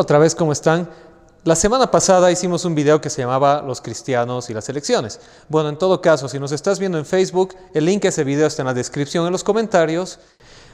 Otra vez, ¿cómo están? La semana pasada hicimos un video que se llamaba Los cristianos y las elecciones. Bueno, en todo caso, si nos estás viendo en Facebook, el link a ese video está en la descripción, en los comentarios.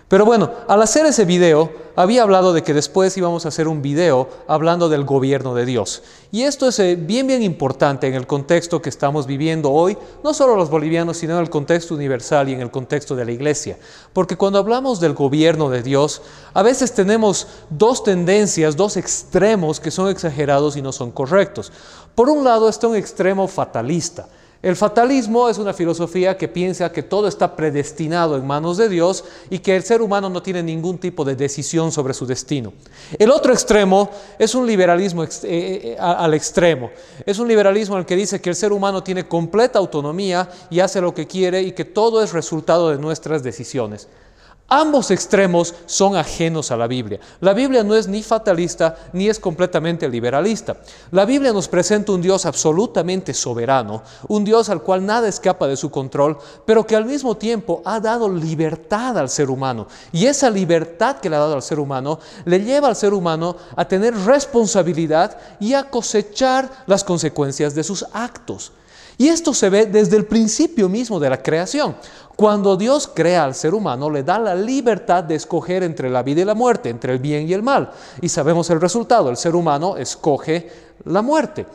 Pero bueno, al hacer ese video, había hablado de que después íbamos a hacer un video hablando del gobierno de Dios. Y esto es eh, bien, bien importante en el contexto que estamos viviendo hoy, no solo los bolivianos, sino en el contexto universal y en el contexto de la iglesia. Porque cuando hablamos del gobierno de Dios, a veces tenemos dos tendencias, dos extremos que son exagerados y no son correctos. Por un lado está un extremo fatalista el fatalismo es una filosofía que piensa que todo está predestinado en manos de Dios y que el ser humano no tiene ningún tipo de decisión sobre su destino. El otro extremo es un liberalismo eh, eh, al extremo. Es un liberalismo en el que dice que el ser humano tiene completa autonomía y hace lo que quiere y que todo es resultado de nuestras decisiones. Ambos extremos son ajenos a la Biblia. La Biblia no es ni fatalista ni es completamente liberalista. La Biblia nos presenta un Dios absolutamente soberano, un Dios al cual nada escapa de su control, pero que al mismo tiempo ha dado libertad al ser humano. Y esa libertad que le ha dado al ser humano le lleva al ser humano a tener responsabilidad y a cosechar las consecuencias de sus actos. Y esto se ve desde el principio mismo de la creación. Cuando Dios crea al ser humano, le da la libertad de escoger entre la vida y la muerte, entre el bien y el mal. Y sabemos el resultado, el ser humano escoge la muerte.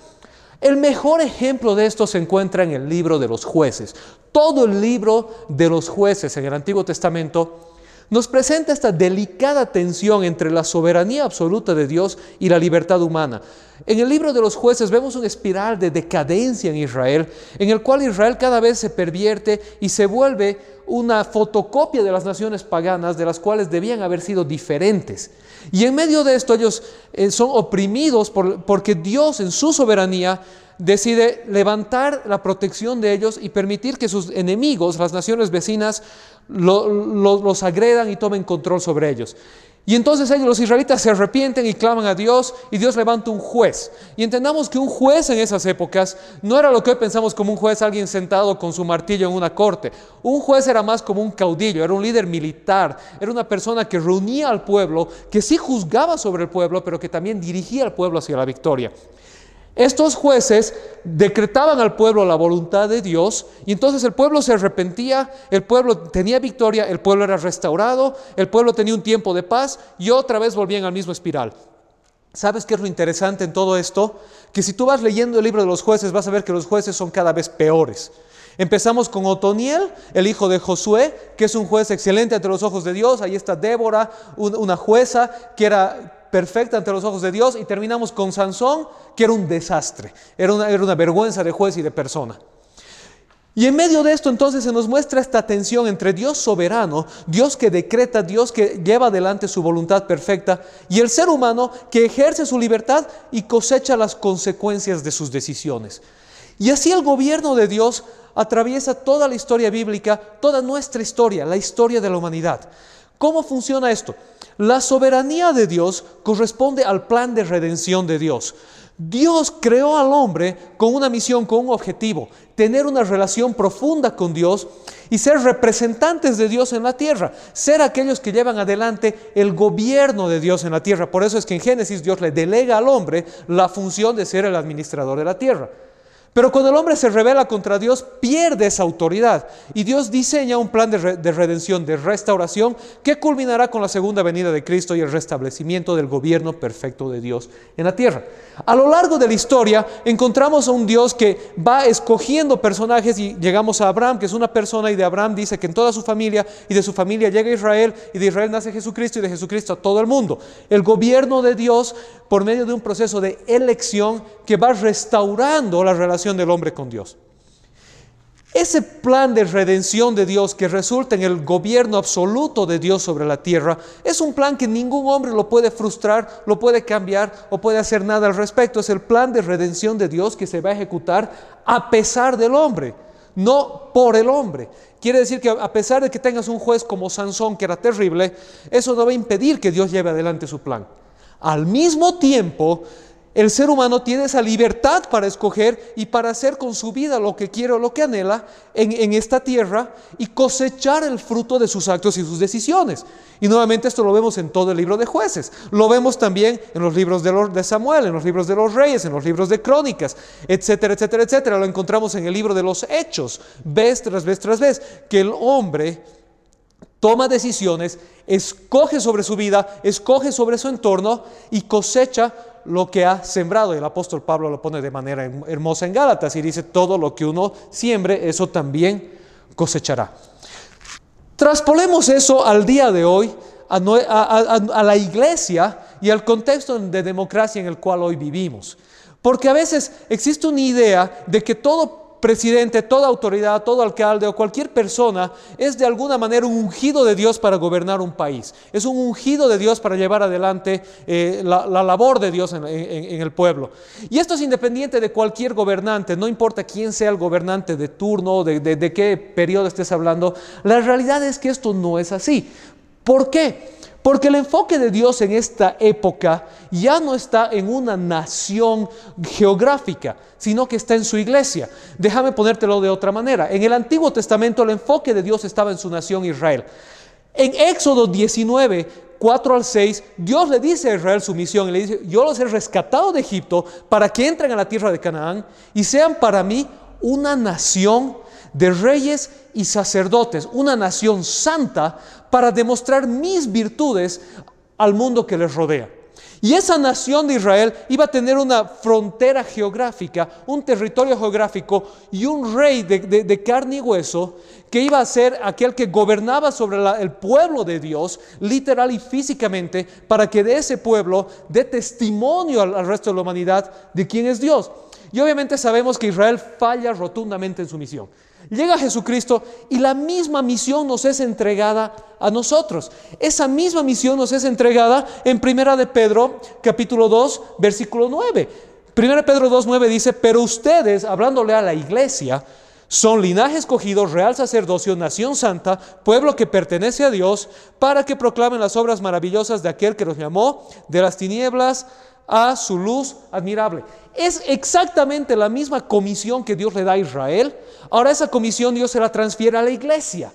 El mejor ejemplo de esto se encuentra en el libro de los jueces. Todo el libro de los jueces en el Antiguo Testamento nos presenta esta delicada tensión entre la soberanía absoluta de Dios y la libertad humana. En el libro de los jueces vemos una espiral de decadencia en Israel, en el cual Israel cada vez se pervierte y se vuelve una fotocopia de las naciones paganas, de las cuales debían haber sido diferentes. Y en medio de esto ellos eh, son oprimidos porque Dios en su soberanía decide levantar la protección de ellos y permitir que sus enemigos, las naciones vecinas, los agredan y tomen control sobre ellos. Y entonces ellos, los israelitas, se arrepienten y claman a Dios y Dios levanta un juez. Y entendamos que un juez en esas épocas no era lo que hoy pensamos como un juez, alguien sentado con su martillo en una corte. Un juez era más como un caudillo, era un líder militar, era una persona que reunía al pueblo, que sí juzgaba sobre el pueblo, pero que también dirigía al pueblo hacia la victoria. Estos jueces decretaban al pueblo la voluntad de Dios y entonces el pueblo se arrepentía, el pueblo tenía victoria, el pueblo era restaurado, el pueblo tenía un tiempo de paz y otra vez volvían al mismo espiral. ¿Sabes qué es lo interesante en todo esto? Que si tú vas leyendo el libro de los jueces vas a ver que los jueces son cada vez peores. Empezamos con Otoniel, el hijo de Josué, que es un juez excelente ante los ojos de Dios. Ahí está Débora, una jueza que era perfecta ante los ojos de Dios y terminamos con Sansón, que era un desastre, era una, vergüenza de juez y de persona. Y en medio de esto entonces se nos muestra esta tensión entre Dios soberano, Dios que decreta, Dios que lleva adelante su voluntad perfecta, y el ser humano que ejerce su libertad y cosecha las consecuencias de sus decisiones. Y así el gobierno de Dios atraviesa toda la historia bíblica, toda nuestra historia, la historia de la humanidad. ¿Cómo funciona esto? La soberanía de Dios corresponde al plan de redención de Dios. Dios creó al hombre con una misión, con un objetivo, tener una relación profunda con Dios y ser representantes de Dios en la tierra, ser aquellos que llevan adelante el gobierno de Dios en la tierra. Por eso es que en Génesis Dios le delega al hombre la función de ser el administrador de la tierra. Pero cuando el hombre se revela contra Dios, pierde esa autoridad. Y Dios diseña un plan de, redención, de restauración, que culminará con la segunda venida de Cristo y el restablecimiento del gobierno perfecto de Dios en la tierra. A lo largo de la historia encontramos a un Dios que va escogiendo personajes y llegamos a Abraham, que es una persona, y de Abraham dice que en toda su familia y de su familia llega Israel, y de Israel nace Jesucristo y de Jesucristo a todo el mundo. El gobierno de Dios por medio de un proceso de elección que va restaurando la relación del hombre con Dios. Ese plan de redención de Dios que resulta en el gobierno absoluto de Dios sobre la tierra es un plan que ningún hombre lo puede frustrar, lo puede cambiar o puede hacer nada al respecto. Es el plan de redención de Dios que se va a ejecutar a pesar del hombre, no por el hombre. Quiere decir que a pesar de que tengas un juez como Sansón, que era terrible, eso no va a impedir que Dios lleve adelante su plan. Al mismo tiempo, el ser humano tiene esa libertad para escoger y para hacer con su vida lo que quiere o lo que anhela en, esta tierra y cosechar el fruto de sus actos y sus decisiones. Y nuevamente esto lo vemos en todo el libro de jueces. Lo vemos también en los libros de, de Samuel, en los libros de los reyes, en los libros de crónicas, etcétera, etcétera, etcétera. Lo encontramos en el libro de los hechos, vez tras vez tras vez, que el hombre toma decisiones, escoge sobre su vida, escoge sobre su entorno y cosecha lo que ha sembrado. El apóstol Pablo lo pone de manera hermosa en Gálatas y dice, todo lo que uno siembre, eso también cosechará. Traspolemos eso al día de hoy, a, la iglesia y al contexto de democracia en el cual hoy vivimos. Porque a veces existe una idea de que todo presidente, toda autoridad, todo alcalde o cualquier persona es de alguna manera un ungido de Dios para gobernar un país. Es un ungido de Dios para llevar adelante eh, la, labor de Dios en, el pueblo. Y esto es independiente de cualquier gobernante, no importa quién sea el gobernante de turno, de, de qué periodo estés hablando. La realidad es que esto no es así. ¿Por qué? Porque el enfoque de Dios en esta época ya no está en una nación geográfica, sino que está en su iglesia. Déjame ponértelo de otra manera. En el Antiguo Testamento el enfoque de Dios estaba en su nación Israel. En Éxodo 19, 4 al 6, Dios le dice a Israel su misión y le dice, yo los he rescatado de Egipto para que entren a la tierra de Canaán y sean para mí una nación de reyes y sacerdotes, una nación santa para demostrar mis virtudes al mundo que les rodea. Y esa nación de Israel iba a tener una frontera geográfica, un territorio geográfico y un rey de, carne y hueso que iba a ser aquel que gobernaba sobre el pueblo de Dios, literal y físicamente, para que de ese pueblo dé testimonio al resto de la humanidad de quién es Dios. Y obviamente sabemos que Israel falla rotundamente en su misión. Llega Jesucristo y la misma misión nos es entregada a nosotros. Esa misma misión nos es entregada en Primera de Pedro, capítulo 2, versículo 9. Primera Pedro 2, 9 dice, pero ustedes, hablándole a la iglesia, son linaje escogido, real sacerdocio, nación santa, pueblo que pertenece a Dios, para que proclamen las obras maravillosas de aquel que los llamó de las tinieblas a su luz admirable. Es exactamente la misma comisión que Dios le da a Israel. Ahora esa comisión Dios se la transfiere a la iglesia.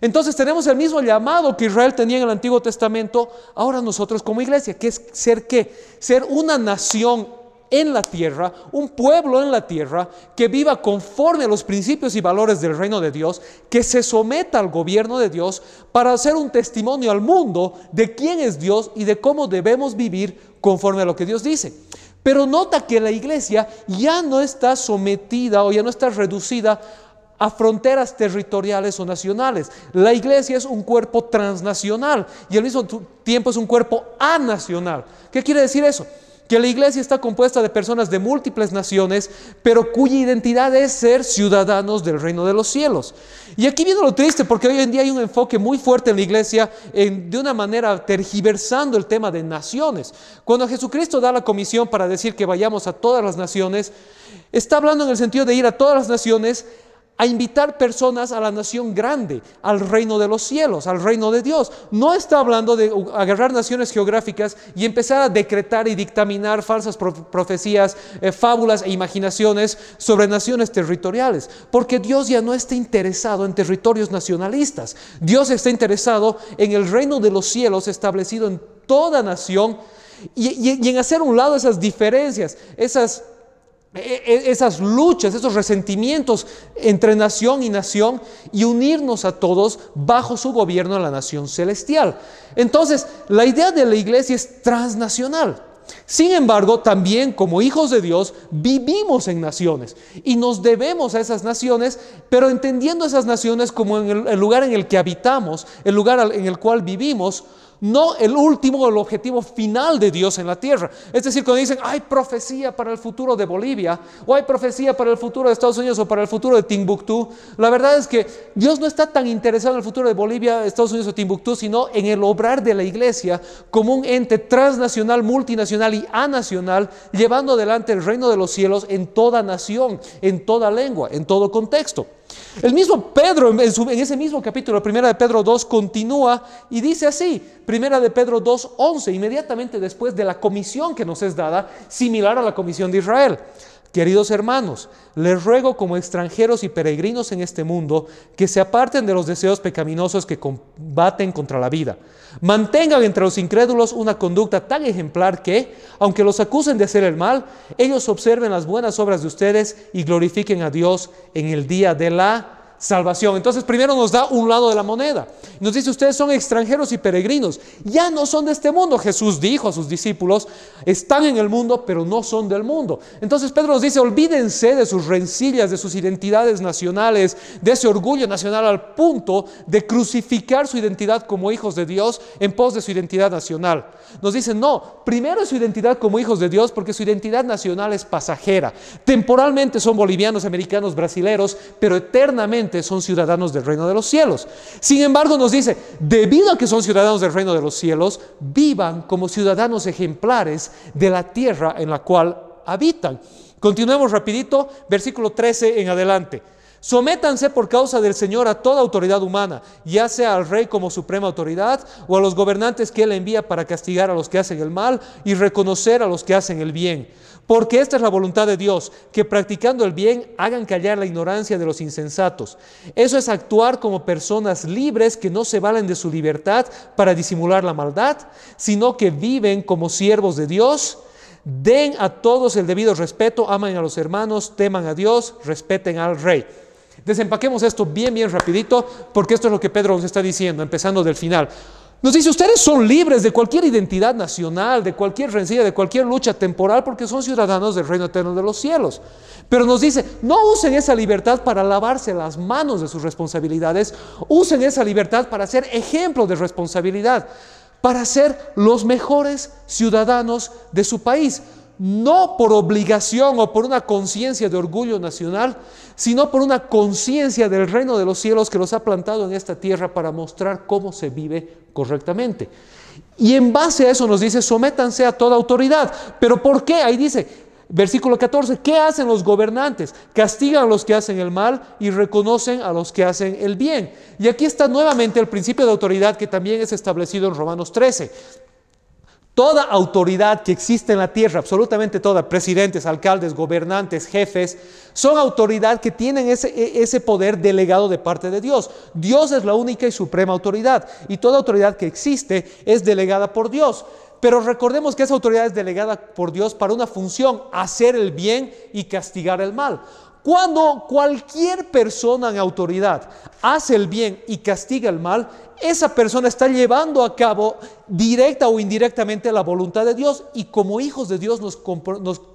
Entonces tenemos el mismo llamado que Israel tenía en el Antiguo Testamento, ahora nosotros como iglesia, que es ser qué? Ser una nación en la tierra, un pueblo en la tierra que viva conforme a los principios y valores del reino de Dios, que se someta al gobierno de Dios para hacer un testimonio al mundo de quién es Dios y de cómo debemos vivir conforme a lo que Dios dice. Pero nota que la iglesia ya no está sometida o ya no está reducida a fronteras territoriales o nacionales. La iglesia es un cuerpo transnacional y al mismo tiempo es un cuerpo anacional. ¿Qué quiere decir eso? Que la iglesia está compuesta de personas de múltiples naciones, pero cuya identidad es ser ciudadanos del reino de los cielos. Y aquí viene lo triste, porque hoy en día hay un enfoque muy fuerte en la iglesia, de una manera tergiversando el tema de naciones. Cuando Jesucristo da la comisión para decir que vayamos a todas las naciones, está hablando en el sentido de ir a todas las naciones a invitar personas a la nación grande, al reino de los cielos, al reino de Dios. No está hablando de agarrar naciones geográficas y empezar a decretar y dictaminar falsas profecías, eh, fábulas e imaginaciones sobre naciones territoriales, porque Dios ya no está interesado en territorios nacionalistas. Dios está interesado en el reino de los cielos establecido en toda nación y, y en hacer un lado esas diferencias, esas esas luchas, esos resentimientos entre nación y nación y unirnos a todos bajo su gobierno a la nación celestial. Entonces, la idea de la iglesia es transnacional. Sin embargo, también como hijos de Dios vivimos en naciones y nos debemos a esas naciones, pero entendiendo esas naciones como en el, lugar en el que habitamos, el lugar en el cual vivimos, no el último el objetivo final de Dios en la tierra. Es decir, cuando dicen, hay profecía para el futuro de Bolivia, o hay profecía para el futuro de Estados Unidos, o para el futuro de Timbuktu, la verdad es que Dios no está tan interesado en el futuro de Bolivia, Estados Unidos o Timbuktu, sino en el obrar de la iglesia como un ente transnacional, multinacional y anacional, llevando adelante el reino de los cielos en toda nación, en toda lengua, en todo contexto. El mismo Pedro, en, ese mismo capítulo, primera de Pedro 2, continúa y dice así, primera de Pedro 2, 11, inmediatamente después de la comisión que nos es dada, similar a la comisión de Israel. Queridos hermanos, les ruego como extranjeros y peregrinos en este mundo que se aparten de los deseos pecaminosos que combaten contra la vida. Mantengan entre los incrédulos una conducta tan ejemplar que, aunque los acusen de hacer el mal, ellos observen las buenas obras de ustedes y glorifiquen a Dios en el día de la salvación. Entonces primero nos da un lado de la moneda. Nos dice, ustedes son extranjeros y peregrinos. Ya no son de este mundo. Jesús dijo a sus discípulos, están en el mundo, pero no son del mundo. Entonces Pedro nos dice, olvídense de sus rencillas, de sus identidades nacionales, de ese orgullo nacional al punto de crucificar su identidad como hijos de Dios en pos de su identidad nacional. Nos dice, no, primero su identidad como hijos de Dios porque su identidad nacional es pasajera. Temporalmente son bolivianos, americanos, brasileros, pero eternamente son ciudadanos del reino de los cielos. Sin embargo, nos dice, debido a que son ciudadanos del reino de los cielos, vivan como ciudadanos ejemplares de la tierra en la cual habitan. Continuemos rapidito, versículo 13 en adelante. Sométanse por causa del Señor a toda autoridad humana, ya sea al rey como suprema autoridad o a los gobernantes que él envía para castigar a los que hacen el mal y reconocer a los que hacen el bien porque esta es la voluntad de Dios, que practicando el bien hagan callar la ignorancia de los insensatos. Eso es actuar como personas libres que no se valen de su libertad para disimular la maldad, sino que viven como siervos de Dios. Den a todos el debido respeto, aman a los hermanos, teman a Dios, respeten al rey. Desempaquemos esto bien, bien rapidito, porque esto es lo que Pedro nos está diciendo, empezando del final. Nos dice, ustedes son libres de cualquier identidad nacional, de cualquier rencilla, de cualquier lucha temporal, porque son ciudadanos del reino eterno de los cielos. Pero nos dice, no usen esa libertad para lavarse las manos de sus responsabilidades, usen esa libertad para ser ejemplo de responsabilidad, para ser los mejores ciudadanos de su país no por obligación o por una conciencia de orgullo nacional, sino por una conciencia del reino de los cielos que los ha plantado en esta tierra para mostrar cómo se vive correctamente. Y en base a eso nos dice, sométanse a toda autoridad. ¿Pero por qué? Ahí dice, versículo 14, ¿qué hacen los gobernantes? Castigan a los que hacen el mal y reconocen a los que hacen el bien. Y aquí está nuevamente el principio de autoridad que también es establecido en Romanos 13. Toda autoridad que existe en la tierra, absolutamente toda, presidentes, alcaldes, gobernantes, jefes, son autoridad que tienen ese, e, ese, poder delegado de parte de Dios. Dios es la única y suprema autoridad y toda autoridad que existe es delegada por Dios. Pero recordemos que esa autoridad es delegada por Dios para una función, hacer el bien y castigar el mal. Cuando cualquier persona en autoridad hace el bien y castiga el mal, esa persona está llevando a cabo directa o indirectamente la voluntad de Dios y como hijos de Dios nos,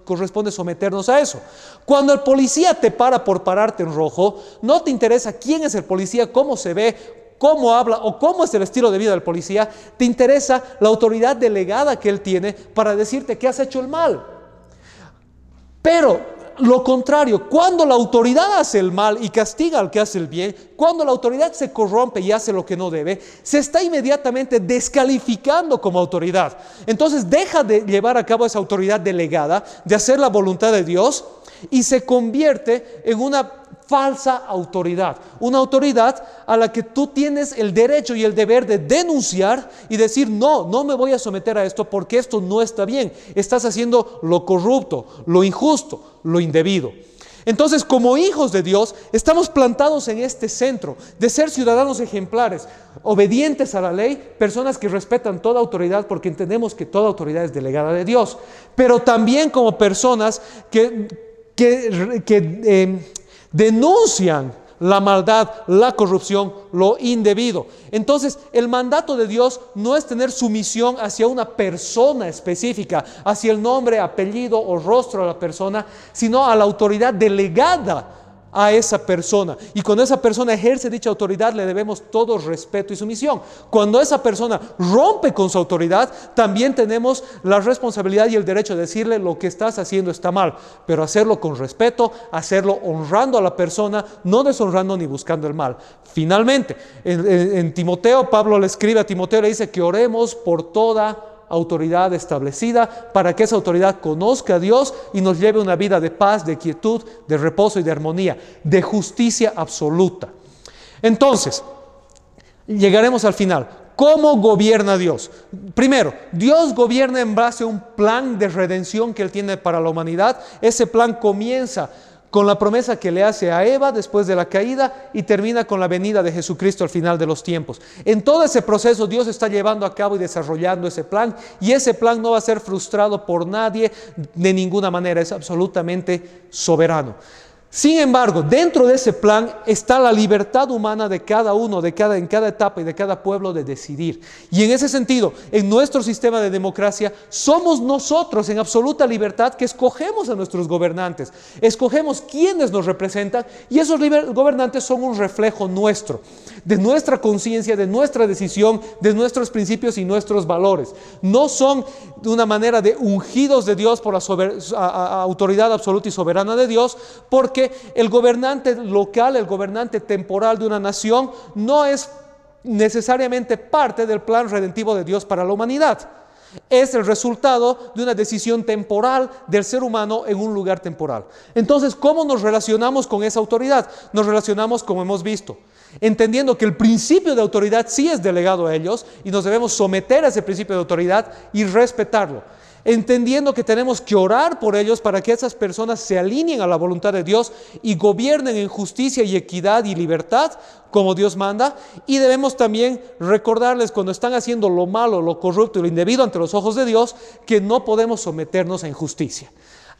corresponde someternos a eso. Cuando el policía te para por pararte en rojo, no te interesa quién es el policía, cómo se ve, cómo habla o cómo es el estilo de vida del policía, te interesa la autoridad delegada que él tiene para decirte que has hecho el mal. Pero lo contrario, cuando la autoridad hace el mal y castiga al que hace el bien, cuando la autoridad se corrompe y hace lo que no debe, se está inmediatamente descalificando como autoridad. Entonces deja de llevar a cabo esa autoridad delegada, de hacer la voluntad de Dios y se convierte en una falsa autoridad. Una autoridad a la que tú tienes el derecho y el deber de denunciar y decir, no, no me voy a someter a esto porque esto no está bien. Estás haciendo lo corrupto, lo injusto, lo indebido. Entonces, como hijos de Dios, estamos plantados en este centro de ser ciudadanos ejemplares, obedientes a la ley, personas que respetan toda autoridad porque entendemos que toda autoridad es delegada de Dios, pero también como personas que, que, eh, denuncian la maldad, la corrupción, lo indebido. Entonces, el mandato de Dios no es tener sumisión hacia una persona específica, hacia el nombre, apellido o rostro de la persona, sino a la autoridad delegada a esa persona. Y cuando esa persona ejerce dicha autoridad, le debemos todo respeto y sumisión. Cuando esa persona rompe con su autoridad, también tenemos la responsabilidad y el derecho de decirle lo que estás haciendo está mal, pero hacerlo con respeto, hacerlo honrando a la persona, no deshonrando ni buscando el mal. Finalmente, en, en Timoteo, Pablo le escribe a Timoteo, le dice que oremos por toda autoridad establecida para que esa autoridad conozca a Dios y nos lleve una vida de paz, de quietud, de reposo y de armonía, de justicia absoluta. Entonces, llegaremos al final. ¿Cómo gobierna Dios? Primero, Dios gobierna en base a un plan de redención que Él tiene para la humanidad. Ese plan comienza con la promesa que le hace a Eva después de la caída y termina con la venida de Jesucristo al final de los tiempos. En todo ese proceso Dios está llevando a cabo y desarrollando ese plan y ese plan no va a ser frustrado por nadie de ninguna manera, es absolutamente soberano. Sin embargo, dentro de ese plan está la libertad humana de cada uno, de cada, en cada etapa y de cada pueblo de decidir. Y en ese sentido, en nuestro sistema de democracia, somos nosotros en absoluta libertad que escogemos a nuestros gobernantes, escogemos quienes nos representan y esos gobernantes son un reflejo nuestro, de nuestra conciencia, de nuestra decisión, de nuestros principios y nuestros valores. No son de una manera de ungidos de Dios por la autoridad absoluta y soberana de Dios, porque el gobernante local, el gobernante temporal de una nación, no es necesariamente parte del plan redentivo de Dios para la humanidad. Es el resultado de una decisión temporal del ser humano en un lugar temporal. Entonces, ¿cómo nos relacionamos con esa autoridad? Nos relacionamos como hemos visto, entendiendo que el principio de autoridad sí es delegado a ellos y nos debemos someter a ese principio de autoridad y respetarlo entendiendo que tenemos que orar por ellos para que esas personas se alineen a la voluntad de Dios y gobiernen en justicia y equidad y libertad como Dios manda. Y debemos también recordarles cuando están haciendo lo malo, lo corrupto y lo indebido ante los ojos de Dios, que no podemos someternos a injusticia.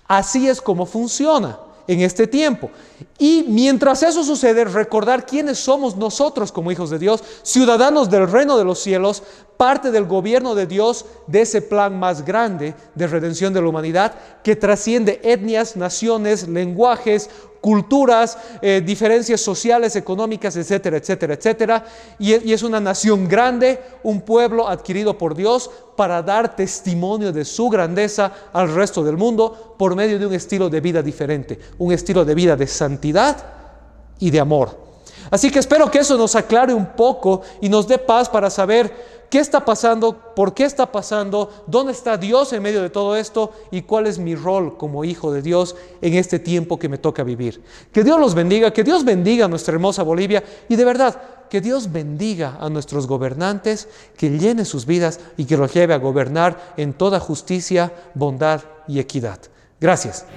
Así es como funciona en este tiempo. Y mientras eso sucede, recordar quiénes somos nosotros como hijos de Dios, ciudadanos del reino de los cielos, parte del gobierno de Dios, de ese plan más grande de redención de la humanidad que trasciende etnias, naciones, lenguajes, culturas, eh, diferencias sociales, económicas, etcétera, etcétera, etcétera. Y, y es una nación grande, un pueblo adquirido por Dios para dar testimonio de su grandeza al resto del mundo por medio de un estilo de vida diferente, un estilo de vida de santidad y de amor. Así que espero que eso nos aclare un poco y nos dé paz para saber qué está pasando, por qué está pasando, dónde está Dios en medio de todo esto y cuál es mi rol como hijo de Dios en este tiempo que me toca vivir. Que Dios los bendiga, que Dios bendiga a nuestra hermosa Bolivia y de verdad, que Dios bendiga a nuestros gobernantes, que llene sus vidas y que los lleve a gobernar en toda justicia, bondad y equidad. Gracias.